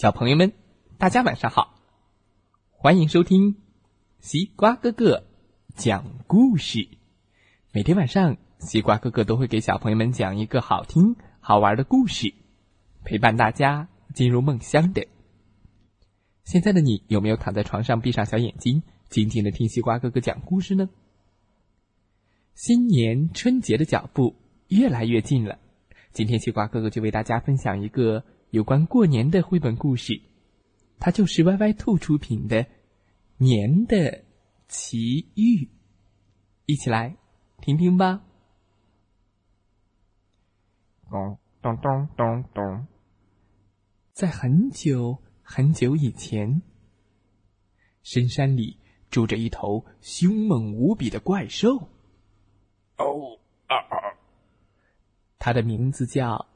小朋友们，大家晚上好！欢迎收听西瓜哥哥讲故事。每天晚上，西瓜哥哥都会给小朋友们讲一个好听、好玩的故事，陪伴大家进入梦乡的。现在的你有没有躺在床上，闭上小眼睛，静静的听西瓜哥哥讲故事呢？新年春节的脚步越来越近了，今天西瓜哥哥就为大家分享一个。有关过年的绘本故事，它就是歪歪兔出品的《年的奇遇》，一起来听听吧。咚咚咚咚咚，在很久很久以前，深山里住着一头凶猛无比的怪兽。哦啊啊！它的名字叫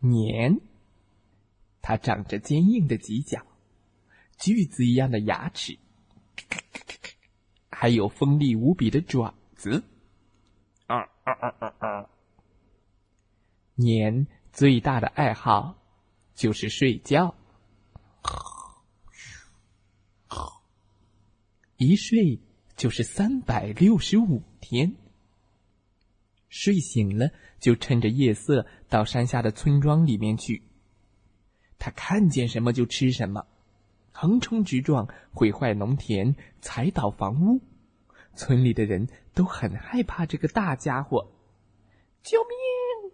年。它长着坚硬的犄角，锯子一样的牙齿，还有锋利无比的爪子。啊啊啊啊啊！年最大的爱好就是睡觉，一睡就是三百六十五天。睡醒了就趁着夜色到山下的村庄里面去。他看见什么就吃什么，横冲直撞，毁坏农田，踩倒房屋，村里的人都很害怕这个大家伙。救命！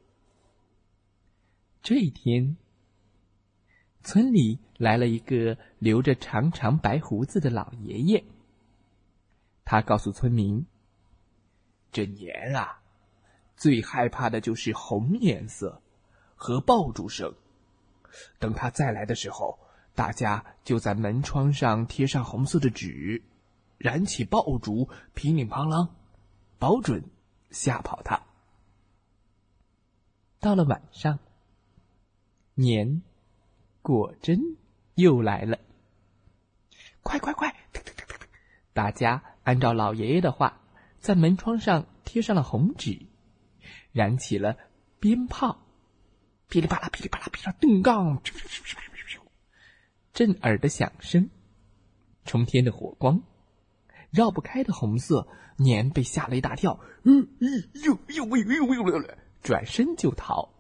这一天，村里来了一个留着长长白胡子的老爷爷。他告诉村民：“这年啊，最害怕的就是红颜色和爆竹声。”等他再来的时候，大家就在门窗上贴上红色的纸，燃起爆竹，乒铃乓啷，保准吓跑他。到了晚上，年果真又来了。快快快！大家按照老爷爷的话，在门窗上贴上了红纸，燃起了鞭炮。噼里啪啦，噼里啪啦，噼里咚杠，震耳的响声，冲天的火光，绕不开的红色年被吓了一大跳，嗯咦呦呦呦呦呦呦，转身就逃，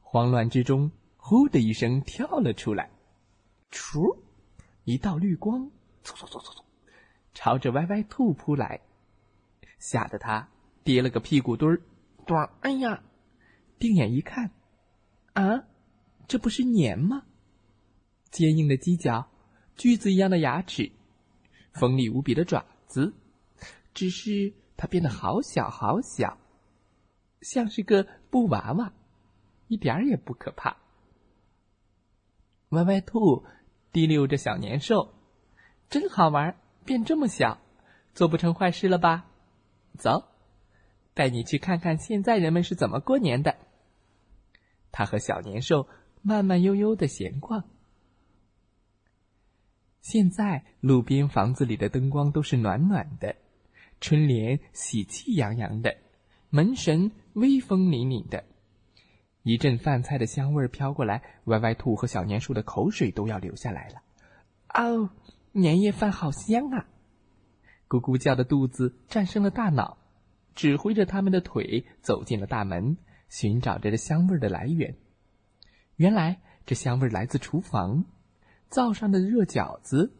慌乱之中，呼的一声跳了出来，出，一道绿光，嗖嗖嗖嗖嗖，朝着歪歪兔扑来，吓得他跌了个屁股墩儿，咚，哎呀，定眼一看。啊，这不是年吗？坚硬的犄角，锯子一样的牙齿，锋利无比的爪子，只是它变得好小好小，像是个布娃娃，一点儿也不可怕。歪歪兔提溜着小年兽，真好玩，变这么小，做不成坏事了吧？走，带你去看看现在人们是怎么过年的。他和小年兽慢慢悠悠的闲逛。现在路边房子里的灯光都是暖暖的，春联喜气洋洋的，门神威风凛凛的。一阵饭菜的香味飘过来，歪歪兔和小年兽的口水都要流下来了。哦，年夜饭好香啊！咕咕叫的肚子战胜了大脑，指挥着他们的腿走进了大门。寻找着这香味的来源，原来这香味来自厨房，灶上的热饺子，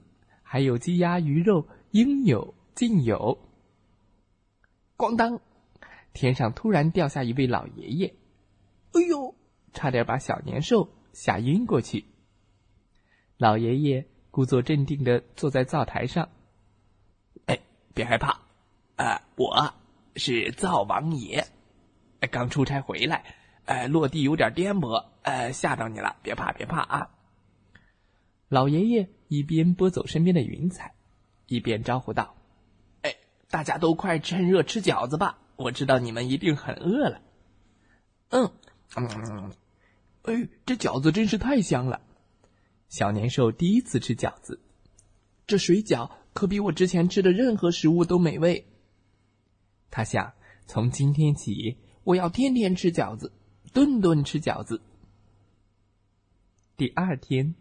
还有鸡鸭鱼肉，应有尽有。咣当，天上突然掉下一位老爷爷，哎呦，差点把小年兽吓晕过去。老爷爷故作镇定的坐在灶台上，哎，别害怕，啊，我是灶王爷。刚出差回来，哎，落地有点颠簸，哎，吓到你了，别怕，别怕啊！老爷爷一边拨走身边的云彩，一边招呼道：“哎，大家都快趁热吃饺子吧！我知道你们一定很饿了。”嗯，嗯，哎，这饺子真是太香了！小年兽第一次吃饺子，这水饺可比我之前吃的任何食物都美味。他想，从今天起。我要天天吃饺子，顿顿吃饺子。第二天，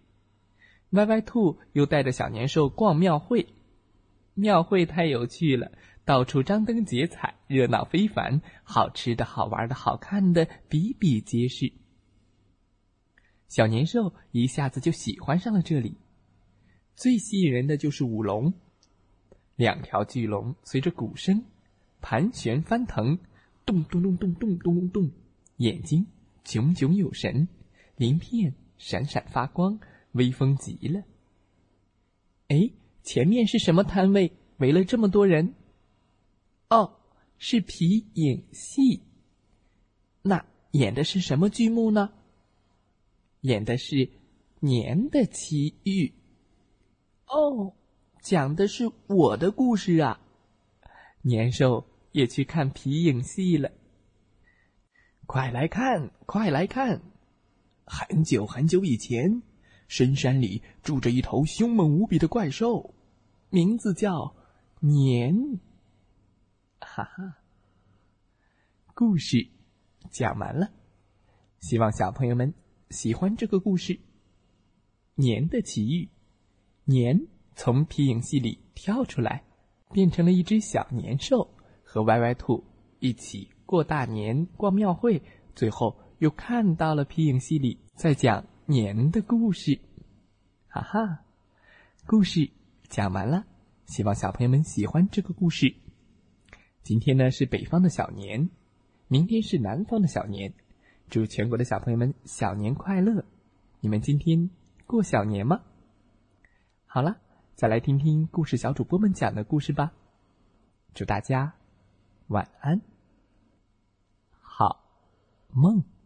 歪歪兔又带着小年兽逛庙会，庙会太有趣了，到处张灯结彩，热闹非凡，好吃的好玩的好看的比比皆是。小年兽一下子就喜欢上了这里，最吸引人的就是舞龙，两条巨龙随着鼓声盘旋翻腾，咚咚咚咚咚咚咚咚，眼睛炯炯有神，鳞片闪闪发光，威风极了。哎，前面是什么摊位？围了这么多人？哦，是皮影戏。那演的是什么剧目呢？演的是年的奇遇，哦，讲的是我的故事啊！年兽也去看皮影戏了。快来看，快来看！很久很久以前，深山里住着一头凶猛无比的怪兽，名字叫年。哈哈，故事讲完了，希望小朋友们。喜欢这个故事。年的奇遇，年从皮影戏里跳出来，变成了一只小年兽，和歪歪兔一起过大年、逛庙会，最后又看到了皮影戏里在讲年的故事。哈哈，故事讲完了，希望小朋友们喜欢这个故事。今天呢是北方的小年，明天是南方的小年。祝全国的小朋友们小年快乐！你们今天过小年吗？好了，再来听听故事小主播们讲的故事吧。祝大家晚安，好梦。